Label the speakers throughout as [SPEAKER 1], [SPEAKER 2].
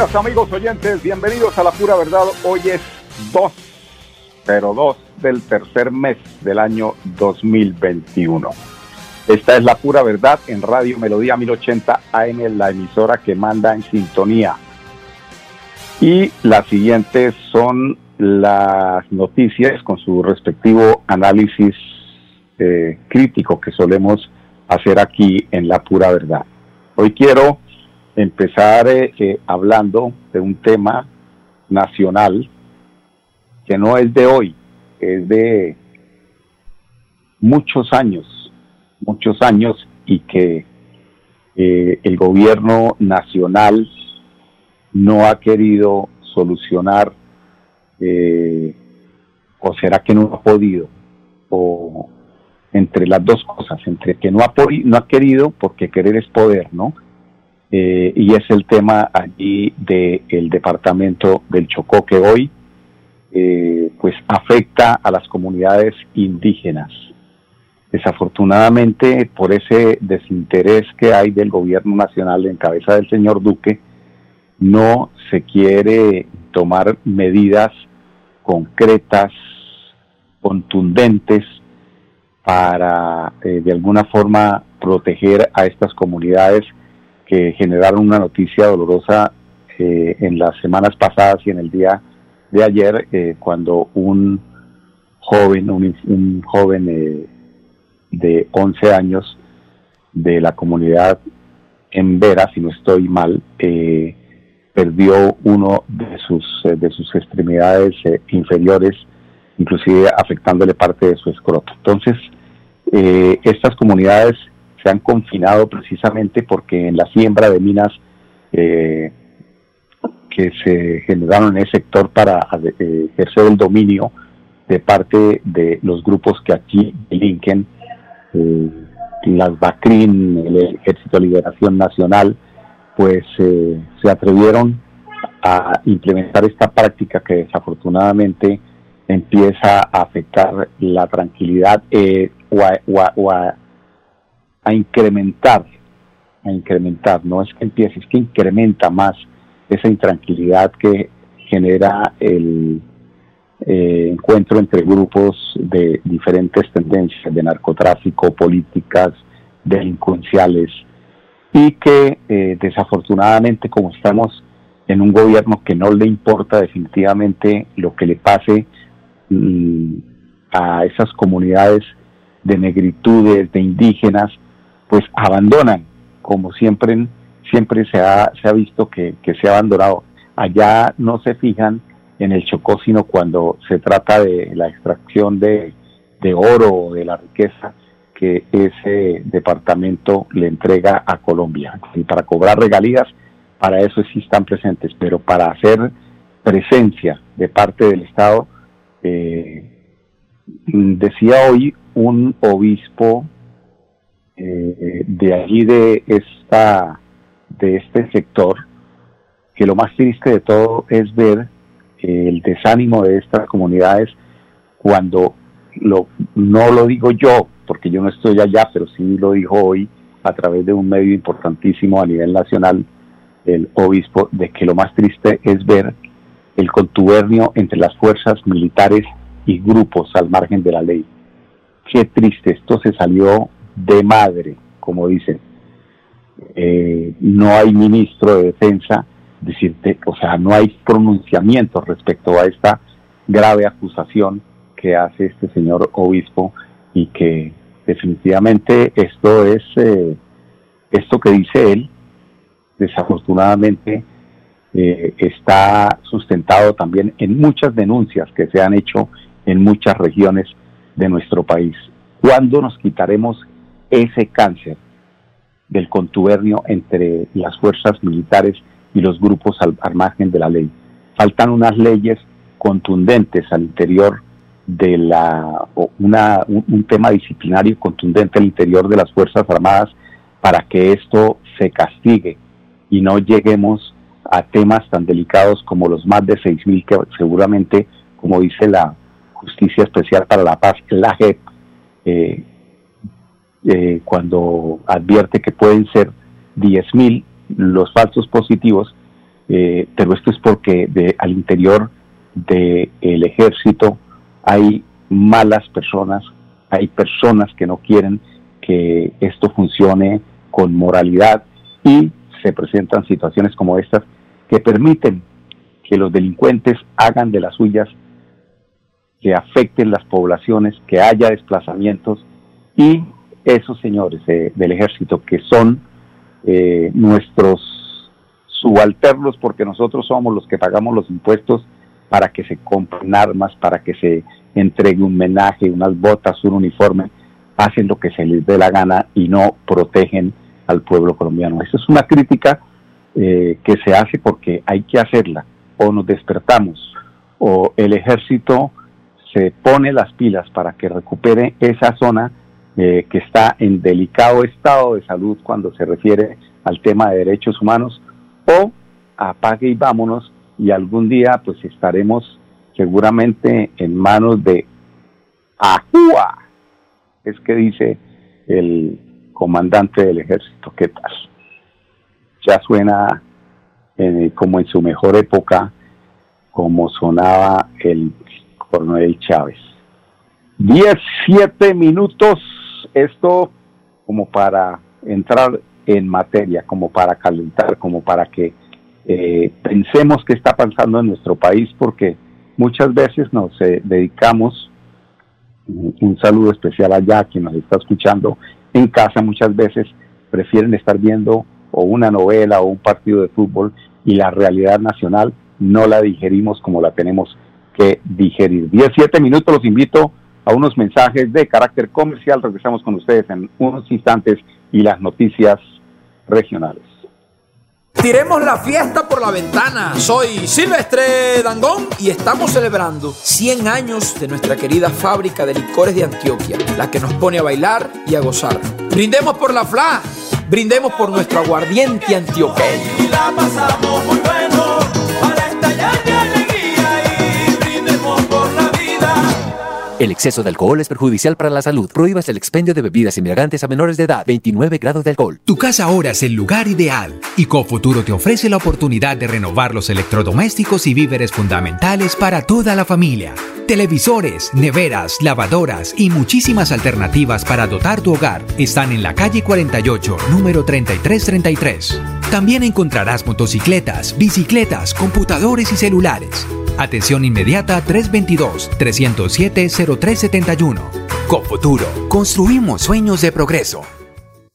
[SPEAKER 1] Días amigos oyentes, bienvenidos a La Pura Verdad. Hoy es 2, pero 2 del tercer mes del año 2021. Esta es La Pura Verdad en Radio Melodía 1080 AM, la emisora que manda en sintonía. Y las siguientes son las noticias con su respectivo análisis eh, crítico que solemos hacer aquí en La Pura Verdad. Hoy quiero empezar eh, eh, hablando de un tema nacional que no es de hoy, es de muchos años, muchos años y que eh, el gobierno nacional no ha querido solucionar o será que no ha podido o entre las dos cosas, entre que no ha, no ha querido porque querer es poder, ¿no? Eh, y es el tema allí del departamento del Chocó que hoy eh, pues afecta a las comunidades indígenas. Desafortunadamente, por ese desinterés que hay del gobierno nacional en cabeza del señor Duque, no se quiere tomar medidas concretas, contundentes, para eh, de alguna forma proteger a estas comunidades que generaron una noticia dolorosa eh, en las semanas pasadas y en el día de ayer, eh, cuando un joven, un, joven eh, de 11 años de la comunidad en Vera, si no estoy mal, perdió uno de sus, de sus extremidades inferiores, inclusive afectándole parte de su escroto. Entonces, estas comunidades se han confinado precisamente porque en la siembra de minas eh, que se generaron en ese sector para eh, ejercer el dominio de parte de los grupos que aquí delinquen, eh, las BACRIN, el Ejército de Liberación Nacional, pues se atrevieron a implementar esta práctica que desafortunadamente empieza a afectar la tranquilidad o a a incrementar, a incrementar, no es que empiece, es que incrementa más esa intranquilidad que genera el eh, encuentro entre grupos de diferentes tendencias de narcotráfico, políticas, delincuenciales, y que eh, desafortunadamente como estamos en un gobierno que no le importa definitivamente lo que le pase mm, a esas comunidades de negritudes, de indígenas, pues abandonan, como siempre, siempre se ha, se ha visto que, se ha abandonado. Allá no se fijan en el Chocó, sino cuando se trata de la extracción de, oro o de la riqueza que ese departamento le entrega a Colombia. Y para cobrar regalías, para eso sí están presentes, pero para hacer presencia de parte del Estado, eh, decía hoy un obispo eh, de allí de esta de este sector que lo más triste de todo es ver el desánimo de estas comunidades cuando lo, no lo digo yo porque yo no estoy allá pero sí lo dijo hoy a través de un medio importantísimo a nivel nacional el obispo de que lo más triste es ver el contubernio entre las fuerzas militares y grupos al margen de la ley. Qué triste, esto se salió de madre, como dicen. Eh, no hay ministro de defensa, decirte, o sea, no hay pronunciamiento respecto a esta grave acusación que hace este señor obispo y que definitivamente esto es, eh, esto que dice él, desafortunadamente eh, está sustentado también en muchas denuncias que se han hecho en muchas regiones de nuestro país. ¿Cuándo nos quitaremos ese cáncer del contubernio entre las fuerzas militares y los grupos al, margen de la ley. Faltan unas leyes contundentes al interior de la una, un, tema disciplinario contundente al interior de las Fuerzas Armadas para que esto se castigue y no lleguemos a temas tan delicados como los más de 6.000 que seguramente, como dice la Justicia Especial para la Paz, la JEP, eh, eh, cuando advierte que pueden ser 10.000 los falsos positivos, eh, pero esto es porque de, al interior del ejército hay malas personas, hay personas que no quieren que esto funcione con moralidad y se presentan situaciones como estas que permiten que los delincuentes hagan de las suyas, que afecten las poblaciones, que haya desplazamientos y esos señores del ejército que son eh, nuestros subalternos porque nosotros somos los que pagamos los impuestos para que se compren armas, para que se entregue un menaje, unas botas, un uniforme, hacen lo que se les dé la gana y no protegen al pueblo colombiano. Esa es una crítica eh, que se hace porque hay que hacerla, o nos despertamos, o el ejército se pone las pilas para que recupere esa zona eh, que está en delicado estado de salud cuando se refiere al tema de derechos humanos, o apague y vámonos y algún día pues estaremos seguramente en manos de Ajúa, es que dice el comandante del ejército, ¿qué tal? Ya suena como en su mejor época, como sonaba el coronel Chávez. 17 minutos, esto como para entrar en materia, como para calentar, como para que eh, pensemos qué está pasando en nuestro país, porque muchas veces nos eh, dedicamos, un saludo especial allá a quien nos está escuchando en casa, muchas veces prefieren estar viendo o una novela o un partido de fútbol y la realidad nacional no la digerimos como la tenemos que digerir. 17 minutos, los invito a unos mensajes de carácter comercial. Regresamos con ustedes en unos instantes y las noticias regionales.
[SPEAKER 2] Tiremos la fiesta por la ventana. Soy Silvestre Dangón y estamos celebrando 100 años de nuestra querida fábrica de licores de Antioquia, la que nos pone a bailar y a gozar. Brindemos por la FLA, brindemos por nuestro aguardiente antioqueño. Y la pasamos muy bueno
[SPEAKER 3] El exceso de alcohol es perjudicial para la salud. Prohíbas el expendio de bebidas inmigrantes a menores de edad. 29 grados de alcohol.
[SPEAKER 4] Tu casa ahora es el lugar ideal. Y Cofuturo te ofrece la oportunidad de renovar los electrodomésticos y víveres fundamentales para toda la familia. Televisores, neveras, lavadoras y muchísimas alternativas para dotar tu hogar están en la calle 48, número 3333. También encontrarás motocicletas, bicicletas, computadores y celulares. Atención inmediata 322-307-0371. Cofuturo. Construimos sueños de progreso.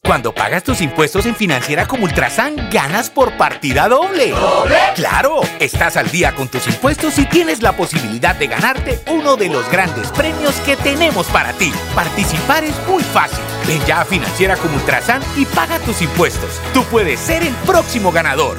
[SPEAKER 5] Cuando pagas tus impuestos en Financiera como Ultrasan, ganas por partida doble. ¿Doble? ¡Claro! Estás al día con tus impuestos y tienes la posibilidad de ganarte uno de los grandes premios que tenemos para ti. Participar es muy fácil. Ven ya a Financiera como Ultrasan y paga tus impuestos. Tú puedes ser el próximo ganador.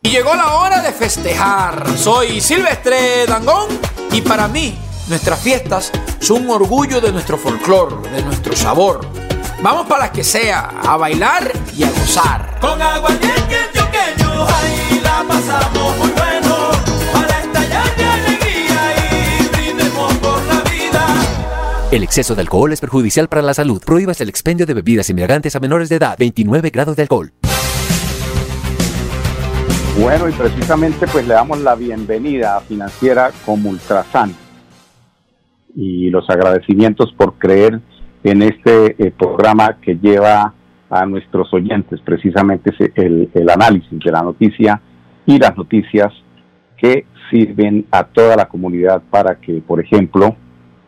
[SPEAKER 2] Y llegó la hora de festejar. Soy Silvestre Dangón y para mí nuestras fiestas son un orgullo de nuestro folclore, de nuestro sabor Vamos para que sea, a bailar y a gozar. Con agua antioqueño, ahí la pasamos muy bueno. Para estallar de alegría y brindemos
[SPEAKER 3] por la vida. El exceso de alcohol es perjudicial para la salud. Prohíbas el expendio de bebidas inmigrantes a menores de edad. 29 grados de alcohol.
[SPEAKER 1] Bueno, y precisamente pues le damos la bienvenida a Financiera como Ultrasan y los agradecimientos por creer en este eh, programa que lleva a nuestros oyentes precisamente el, análisis de la noticia y las noticias que sirven a toda la comunidad para que, por ejemplo,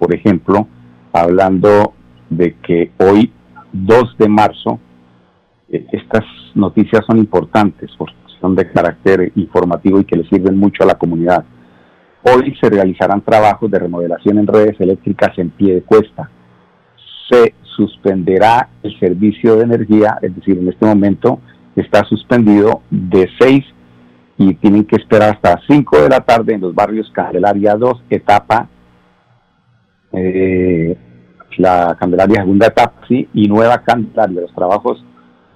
[SPEAKER 1] por ejemplo, hablando de que hoy, 2 de marzo, eh, estas noticias son importantes porque son de carácter informativo y que le sirven mucho a la comunidad. Hoy se realizarán trabajos de remodelación en redes eléctricas en pie de cuesta se suspenderá el servicio de energía, es decir, en este momento está suspendido de 6 y tienen que esperar hasta 5 de la tarde en los barrios Candelaria 2, etapa, eh, la Candelaria segunda etapa, y Nueva Candelaria. Los trabajos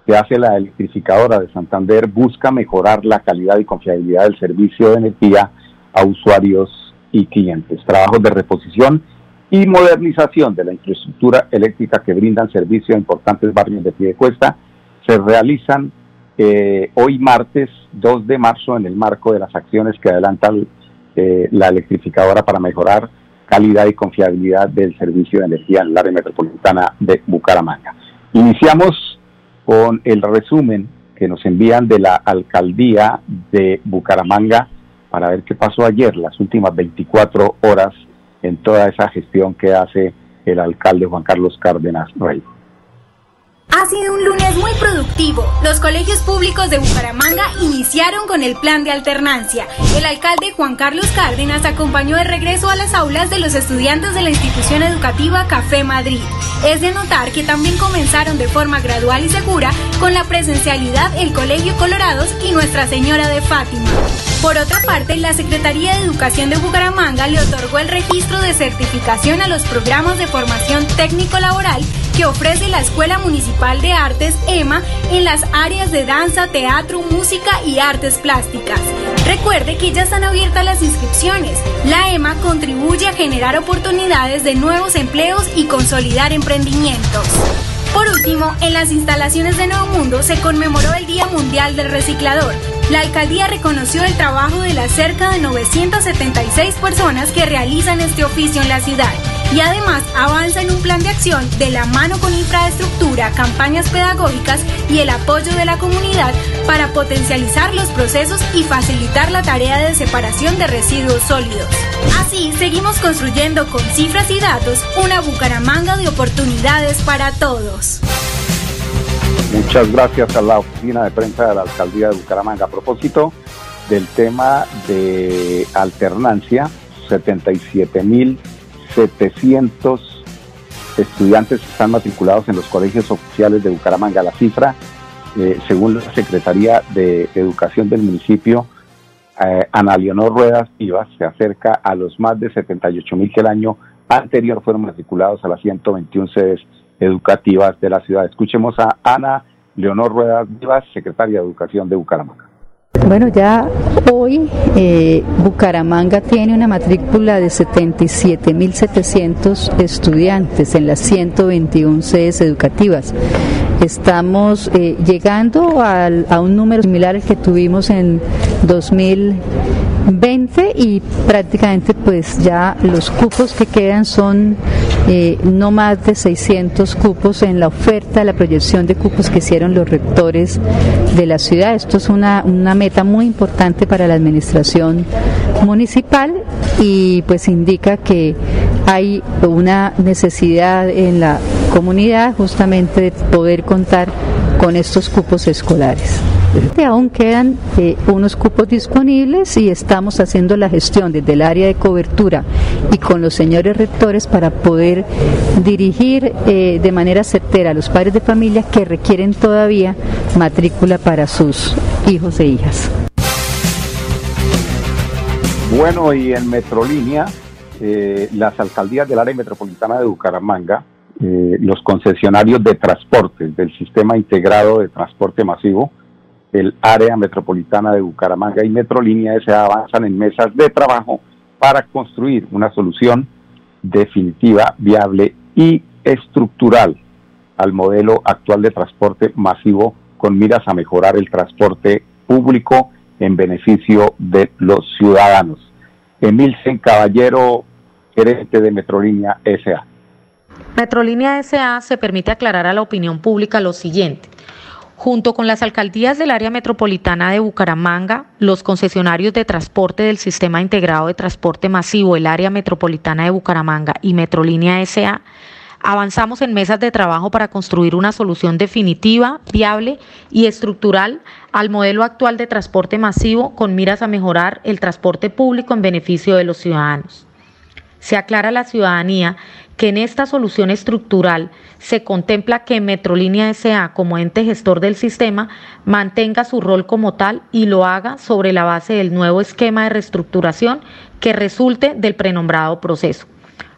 [SPEAKER 1] que hace la electrificadora de Santander busca mejorar la calidad y confiabilidad del servicio de energía a usuarios y clientes. Trabajos de reposición y modernización de la infraestructura eléctrica que brindan servicio a importantes barrios de Piedecuesta se realizan eh, hoy martes 2 de marzo en el marco de las acciones que adelanta eh, la electrificadora para mejorar calidad y confiabilidad del servicio de energía en el área metropolitana de Bucaramanga. Iniciamos con el resumen que nos envían de la alcaldía de Bucaramanga para ver qué pasó ayer, las últimas 24 horas en toda esa gestión que hace el alcalde Juan Carlos Cárdenas Rey.
[SPEAKER 6] Ha sido un lunes muy productivo. Los colegios públicos de Bucaramanga iniciaron con el plan de alternancia. El alcalde Juan Carlos Cárdenas acompañó de regreso a las aulas de los estudiantes de la institución educativa Café Madrid. Es de notar que también comenzaron de forma gradual y segura con la presencialidad el Colegio Colorados y Nuestra Señora de Fátima. Por otra parte, la Secretaría de Educación de Bucaramanga le otorgó el registro de certificación a los programas de formación técnico-laboral que ofrece la Escuela Municipal de Artes EMA en las áreas de danza, teatro, música y artes plásticas. Recuerde que ya están abiertas las inscripciones. La EMA contribuye a generar oportunidades de nuevos empleos y consolidar emprendimientos. Por último, en las instalaciones de Nuevo Mundo se conmemoró el Día Mundial del Reciclador. La alcaldía reconoció el trabajo de las cerca de 976 personas que realizan este oficio en la ciudad y además avanza en un plan de acción de la mano con infraestructura, campañas pedagógicas y el apoyo de la comunidad para potencializar los procesos y facilitar la tarea de separación de residuos sólidos. Así, seguimos construyendo con cifras y datos una Bucaramanga de oportunidades para todos.
[SPEAKER 1] Muchas gracias a la oficina de prensa de la alcaldía de Bucaramanga. A propósito del tema de alternancia, 77.700 estudiantes están matriculados en los colegios oficiales de Bucaramanga. La cifra, eh, según la Secretaría de Educación del municipio, eh, Ana Leonor Ruedas Vivas, se acerca a los más de 78.000 que el año anterior fueron matriculados a las 121 sedes educativas de la ciudad. Escuchemos a Ana Leonor Ruedas Vivas, secretaria de Educación de Bucaramanga.
[SPEAKER 7] Bueno, ya hoy eh, Bucaramanga tiene una matrícula de 77.700 estudiantes en las 121 sedes educativas. Estamos eh, llegando al, a un número similar al que tuvimos en 2020 y prácticamente pues ya los cupos que quedan son eh, no más de 600 cupos en la oferta, la proyección de cupos que hicieron los rectores de la ciudad. Esto es una, una meta muy importante para la administración municipal y pues indica que hay una necesidad en la comunidad justamente de poder contar con estos cupos escolares. Aún quedan eh, unos cupos disponibles y estamos haciendo la gestión desde el área de cobertura y con los señores rectores para poder dirigir eh, de manera certera a los padres de familia que requieren todavía matrícula para sus hijos e hijas.
[SPEAKER 1] Bueno, y en Metrolínea, eh, las alcaldías del área metropolitana de Bucaramanga, los concesionarios de transportes del sistema integrado de transporte masivo, el área metropolitana de Bucaramanga y Metrolínea se avanzan en mesas de trabajo para construir una solución definitiva, viable y estructural al modelo actual de transporte masivo con miras a mejorar el transporte público en beneficio de los ciudadanos. Emilsen Caballero, gerente de Metrolínea SA.
[SPEAKER 8] Metrolínea SA se permite aclarar a la opinión pública lo siguiente. Junto con las alcaldías del área metropolitana de Bucaramanga, los concesionarios de transporte del Sistema Integrado de Transporte Masivo, el área metropolitana de Bucaramanga y Metrolínea SA, avanzamos en mesas de trabajo para construir una solución definitiva, viable y estructural al modelo actual de transporte masivo con miras a mejorar el transporte público en beneficio de los ciudadanos. Se aclara a la ciudadanía que en esta solución estructural se contempla que Metrolínea SA como ente gestor del sistema mantenga su rol como tal y lo haga sobre la base del nuevo esquema de reestructuración que resulte del prenombrado proceso.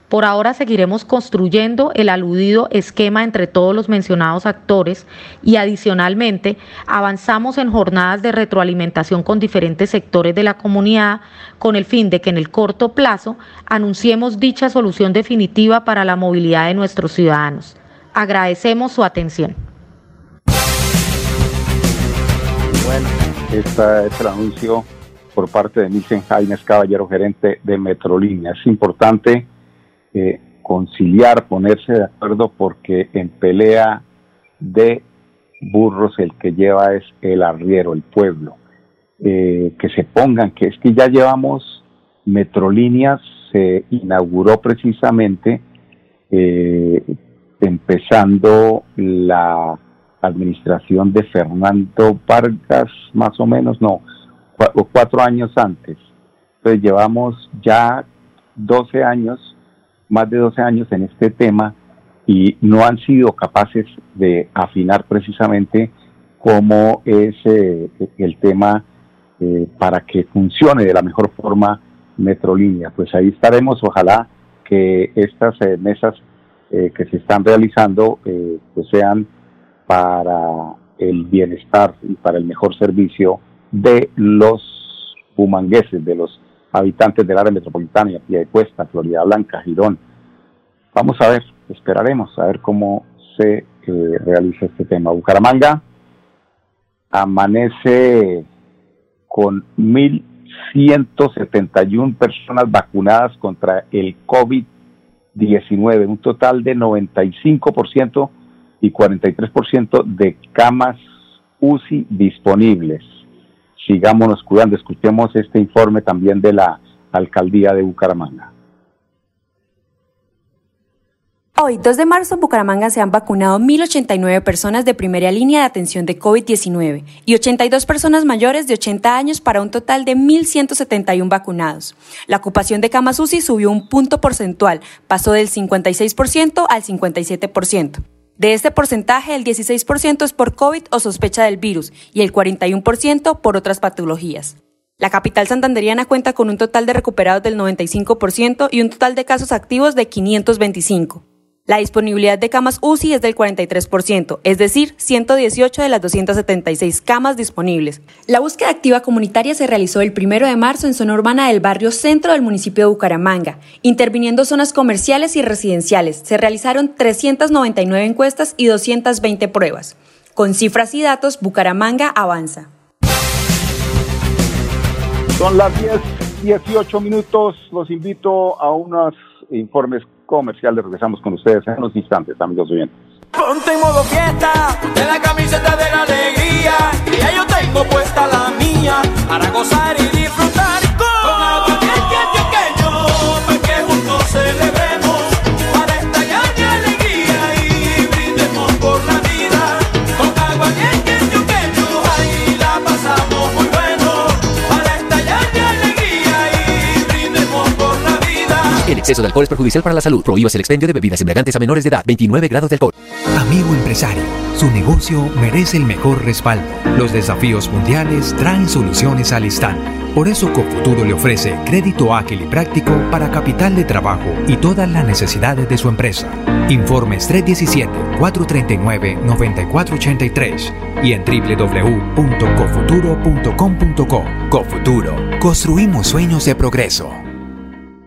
[SPEAKER 8] Por ahora seguiremos construyendo el aludido esquema entre todos los mencionados actores y adicionalmente avanzamos en jornadas de retroalimentación con diferentes sectores de la comunidad con el fin de que en el corto plazo anunciemos dicha solución definitiva para la movilidad de nuestros ciudadanos. Agradecemos su atención.
[SPEAKER 1] Bueno, este es el anuncio por parte de Milton Jaime Caballero, gerente de Metrolínea. Es importante conciliar, ponerse de acuerdo, porque en pelea de burros el que lleva es el arriero, el pueblo. Eh, que se pongan, que es que ya llevamos Metrolíneas, se inauguró precisamente eh, empezando la administración de Fernando Vargas, más o menos, no, cuatro años antes. Entonces llevamos ya 12 años más de 12 años en este tema y no han sido capaces de afinar precisamente cómo es eh, el tema eh, para que funcione de la mejor forma Metrolínea. Pues ahí estaremos, ojalá que estas eh, mesas que se están realizando pues sean para el bienestar y para el mejor servicio de los humangueses, de los habitantes del área metropolitana, y de Cuesta, Florida Blanca, Girón. Vamos a ver, esperaremos a ver cómo se eh, realiza este tema. Bucaramanga amanece con 1.171 personas vacunadas contra el COVID-19, un total de 95% y 43% de camas UCI disponibles sigámonos cuidando. Escuchemos este informe también de la alcaldía de Bucaramanga.
[SPEAKER 9] Hoy, 2 de marzo, en Bucaramanga se han vacunado 1.089 personas de primera línea de atención de COVID-19 y 82 personas mayores de 80 años para un total de 1.171 vacunados. La ocupación de camas UCI subió un punto porcentual, pasó del 56% al 57%. De este porcentaje, el 16% es por COVID o sospecha del virus y el 41% por otras patologías. La capital santanderiana cuenta con un total de recuperados del 95% y un total de casos activos de 525. La disponibilidad de camas UCI es del 43%, es decir, 118 de las 276 camas disponibles. La búsqueda activa comunitaria se realizó el 1 de marzo en zona urbana del barrio centro del municipio de Bucaramanga, interviniendo zonas comerciales y residenciales. Se realizaron 399 encuestas y 220 pruebas. Con cifras y datos, Bucaramanga avanza.
[SPEAKER 1] Son las 10, 18 minutos. Los invito a unos informes comerciales. Regresamos con ustedes en unos instantes, amigos oyentes.
[SPEAKER 10] Y yo
[SPEAKER 3] exceso de alcohol es perjudicial para la salud. Prohíbas el expendio de bebidas embriagantes a menores de edad. 29 grados de alcohol.
[SPEAKER 4] Amigo empresario, su negocio merece el mejor respaldo. Los desafíos mundiales traen soluciones al instante. Por eso Cofuturo le ofrece crédito ágil y práctico para capital de trabajo y todas las necesidades de su empresa. Informes 317-439-9483 y en www.cofuturo.com.co. Cofuturo, construimos sueños de progreso.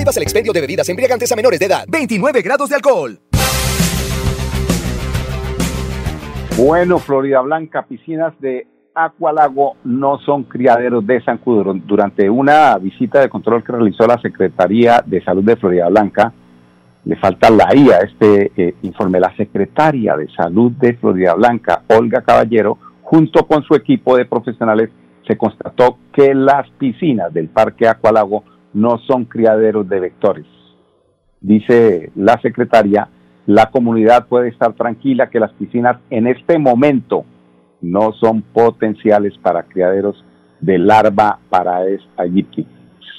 [SPEAKER 11] Prohíbas el expendio de bebidas embriagantes a menores de edad. 29 grados de alcohol.
[SPEAKER 1] Bueno, Florida Blanca, piscinas de Acualago no son criaderos de zancudo. Durante una visita de control que realizó la Secretaría de Salud de Florida Blanca, le falta la IA, este eh, informe, la Secretaria de Salud de Florida Blanca, Olga Caballero, junto con su equipo de profesionales, se constató que las piscinas del Parque Acualago no son criaderos de vectores. Dice la secretaria, la comunidad puede estar tranquila que las piscinas en este momento no son potenciales para criaderos de larva para aegypti.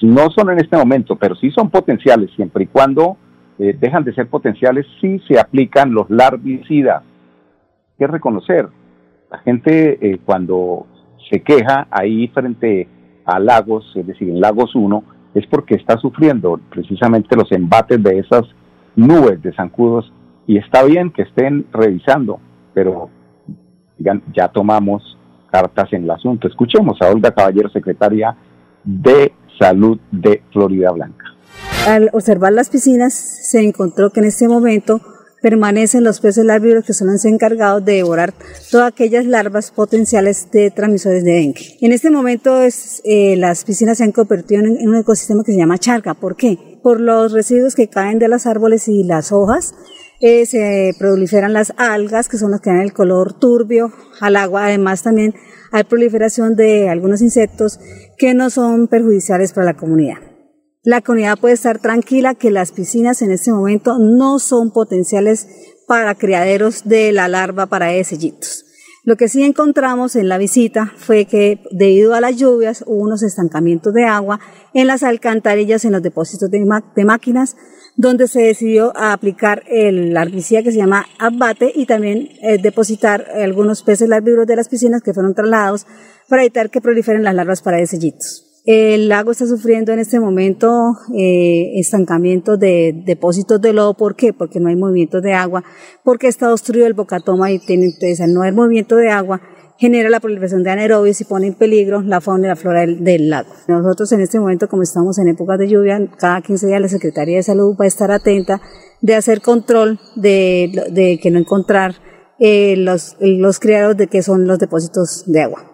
[SPEAKER 1] No son en este momento, pero sí son potenciales siempre y cuando eh, dejan de ser potenciales si se aplican los larvicidas. Que reconocer, la gente eh, cuando se queja ahí frente a Lagos, es decir, en Lagos 1, es porque está sufriendo precisamente los embates de esas nubes de zancudos y está bien que estén revisando, pero ya tomamos cartas en el asunto. Escuchemos a Olga Caballero, secretaria de Salud de Florida Blanca.
[SPEAKER 12] Al observar las piscinas se encontró que en este momento permanecen los peces larvívoros que son los encargados de devorar todas aquellas larvas potenciales de transmisores de dengue. En este momento eh, las piscinas se han convertido en, un ecosistema que se llama charga. ¿Por qué? Por los residuos que caen de los árboles y las hojas eh, se proliferan las algas, que son las que dan el color turbio al agua. Además, también hay proliferación de algunos insectos que no son perjudiciales para la comunidad. La comunidad puede estar tranquila que las piscinas en este momento no son potenciales para criaderos de la larva para esellitos. Lo que sí encontramos en la visita fue que debido a las lluvias hubo unos estancamientos de agua en las alcantarillas, en los depósitos de, máquinas, donde se decidió aplicar el larvicida que se llama abate y también eh, depositar algunos peces larvívoros de las piscinas que fueron trasladados para evitar que proliferen las larvas para sellitos. El lago está sufriendo en este momento eh, estancamiento de depósitos de lodo. ¿Por qué? Porque no hay movimiento de agua, porque está obstruido el bocatoma y tiene, entonces al no haber movimiento de agua genera la proliferación de anaerobios y pone en peligro la fauna y la flora del, lago. Nosotros en este momento, como estamos en épocas de lluvia, cada 15 días la Secretaría de Salud va a estar atenta de hacer control de, de que no encontrar eh, los, los criados de que son los depósitos de agua.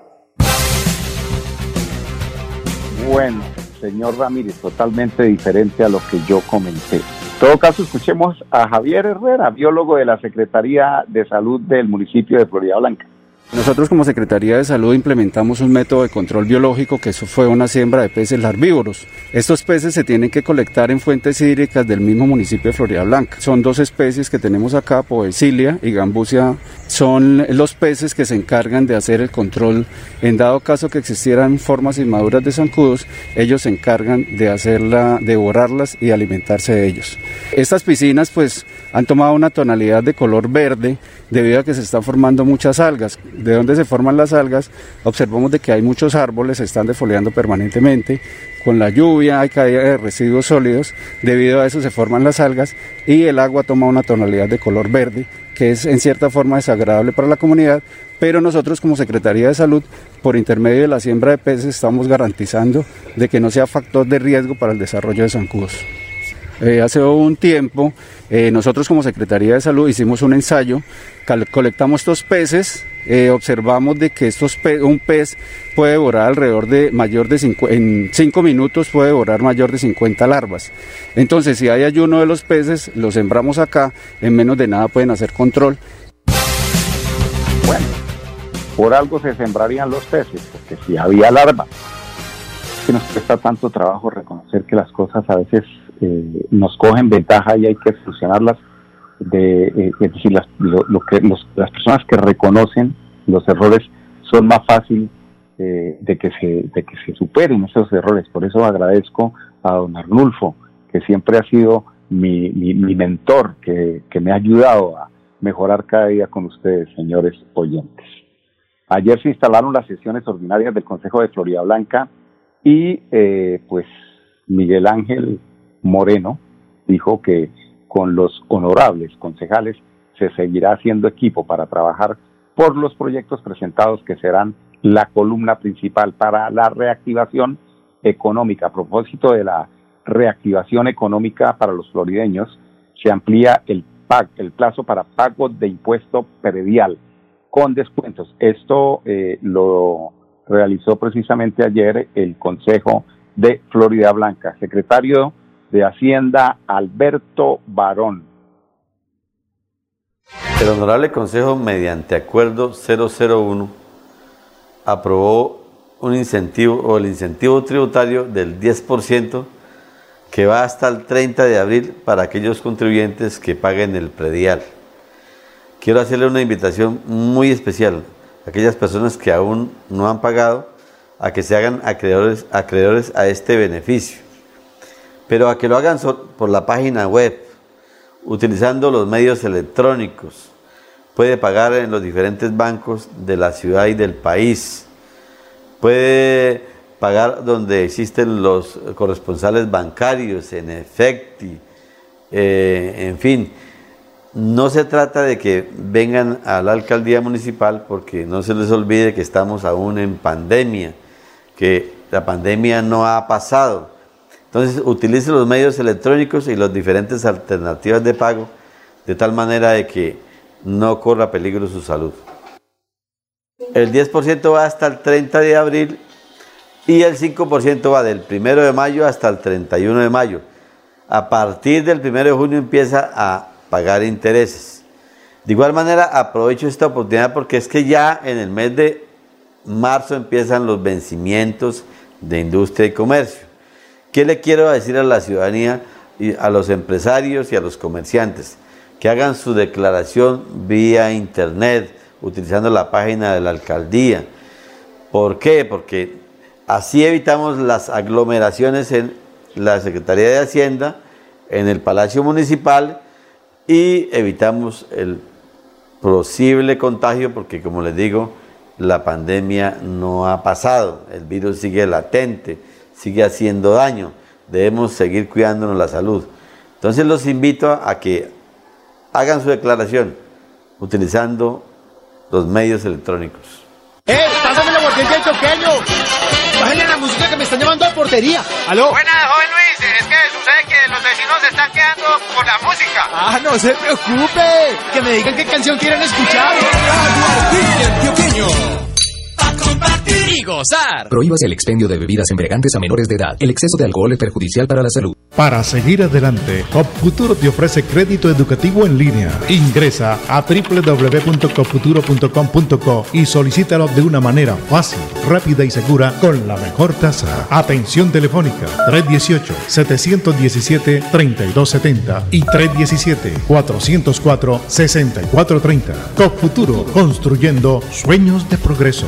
[SPEAKER 1] Bueno, señor Ramírez, totalmente diferente a lo que yo comenté. En todo caso, escuchemos a Javier Herrera, biólogo de la Secretaría de Salud del municipio de Florida Blanca.
[SPEAKER 13] Nosotros como Secretaría de Salud implementamos un método de control biológico que eso fue una siembra de peces larvívoros. Estos peces se tienen que colectar en fuentes hídricas del mismo municipio de Florida Blanca. Son dos especies que tenemos acá, Poecilia y Gambusia. Son los peces que se encargan de hacer el control. En dado caso que existieran formas inmaduras de zancudos, ellos se encargan de hacerla, devorarlas y alimentarse de ellos. Estas piscinas pues han tomado una tonalidad de color verde debido a que se están formando muchas algas. ¿De dónde se forman las algas? Observamos de que hay muchos árboles, se están defoliando permanentemente. Con la lluvia hay caída de residuos sólidos, debido a eso se forman las algas y el agua toma una tonalidad de color verde, que es en cierta forma desagradable para la comunidad, pero nosotros como Secretaría de Salud, por intermedio de la siembra de peces, estamos garantizando de que no sea factor de riesgo para el desarrollo de zancudos. Eh, hace un tiempo eh, nosotros como Secretaría de Salud hicimos un ensayo, colectamos estos peces, eh, observamos de que estos un pez puede devorar alrededor de mayor de en 5 minutos puede devorar mayor de 50 larvas. Entonces si hay ayuno de los peces, los sembramos acá, en menos de nada pueden hacer control.
[SPEAKER 1] Bueno, por algo se sembrarían los peces, porque si había larvas, que nos cuesta tanto trabajo reconocer que las cosas a veces eh, nos cogen ventaja y hay que solucionarlas. De, eh, es decir, las, lo, que las personas que reconocen los errores son más fácil eh, de, que se, de que se superen esos errores. Por eso agradezco a don Arnulfo, que siempre ha sido mi, mi, mentor, que, que me ha ayudado a mejorar cada día con ustedes, señores oyentes. Ayer se instalaron las sesiones ordinarias del Consejo de Florida Blanca y pues Miguel Ángel Moreno dijo que con los honorables concejales se seguirá haciendo equipo para trabajar por los proyectos presentados que serán la columna principal para la reactivación económica. A propósito de la reactivación económica para los florideños, se amplía el, el plazo para pago de impuesto predial con descuentos. Esto eh, lo realizó precisamente ayer el Consejo de Florida Blanca. Secretario de Hacienda, Alberto Barón.
[SPEAKER 14] El Honorable Consejo, mediante Acuerdo 001, aprobó un incentivo o el incentivo tributario del 10% que va hasta el 30 de abril para aquellos contribuyentes que paguen el predial. Quiero hacerle una invitación muy especial a aquellas personas que aún no han pagado a que se hagan acreedores, acreedores a este beneficio, pero a que lo hagan por la página web, utilizando los medios electrónicos. Puede pagar en los diferentes bancos de la ciudad y del país. Puede pagar donde existen los corresponsales bancarios, en efecti, eh, en fin. No se trata de que vengan a la alcaldía municipal porque no se les olvide que estamos aún en pandemia, que la pandemia no ha pasado. Entonces utilice los medios electrónicos y las diferentes alternativas de pago de tal manera de que no corra peligro su salud. El 10% va hasta el 30 de abril y el 5% va del 1 de mayo hasta el 31 de mayo. A partir del 1 de junio empieza a pagar intereses. De igual manera, aprovecho esta oportunidad porque es que ya en el mes de marzo empiezan los vencimientos de industria y comercio. ¿Qué le quiero decir a la ciudadanía, y a los empresarios y a los comerciantes? Que hagan su declaración vía internet, utilizando la página de la alcaldía. ¿Por qué? Porque Así evitamos las aglomeraciones en la Secretaría de Hacienda, en el Palacio Municipal y evitamos el posible contagio porque como les digo, la pandemia no ha pasado, el virus sigue latente, sigue haciendo daño, debemos seguir cuidándonos la salud. Entonces los invito a que hagan su declaración utilizando los medios electrónicos.
[SPEAKER 15] ¡Eh! ¡Pásame la pequeño! Bájenle la música que me están llamando a portería. ¿Aló?
[SPEAKER 16] Buenas, joven Luis. Es que sucede que los vecinos se están quedando por la música.
[SPEAKER 15] Ah, no se preocupe. Que me digan qué canción quieren escuchar.
[SPEAKER 17] Compartir y gozar. Prohíbas el expendio de bebidas embriagantes a menores de edad. El exceso de alcohol es perjudicial para la salud.
[SPEAKER 18] Para seguir adelante, Copfuturo te ofrece crédito educativo en línea. Ingresa a www.copfuturo.com.co y solicítalo de una manera fácil, rápida y segura con la mejor tasa. Atención telefónica 318-717-3270 y 317-404-6430. Copfuturo, construyendo sueños de progreso.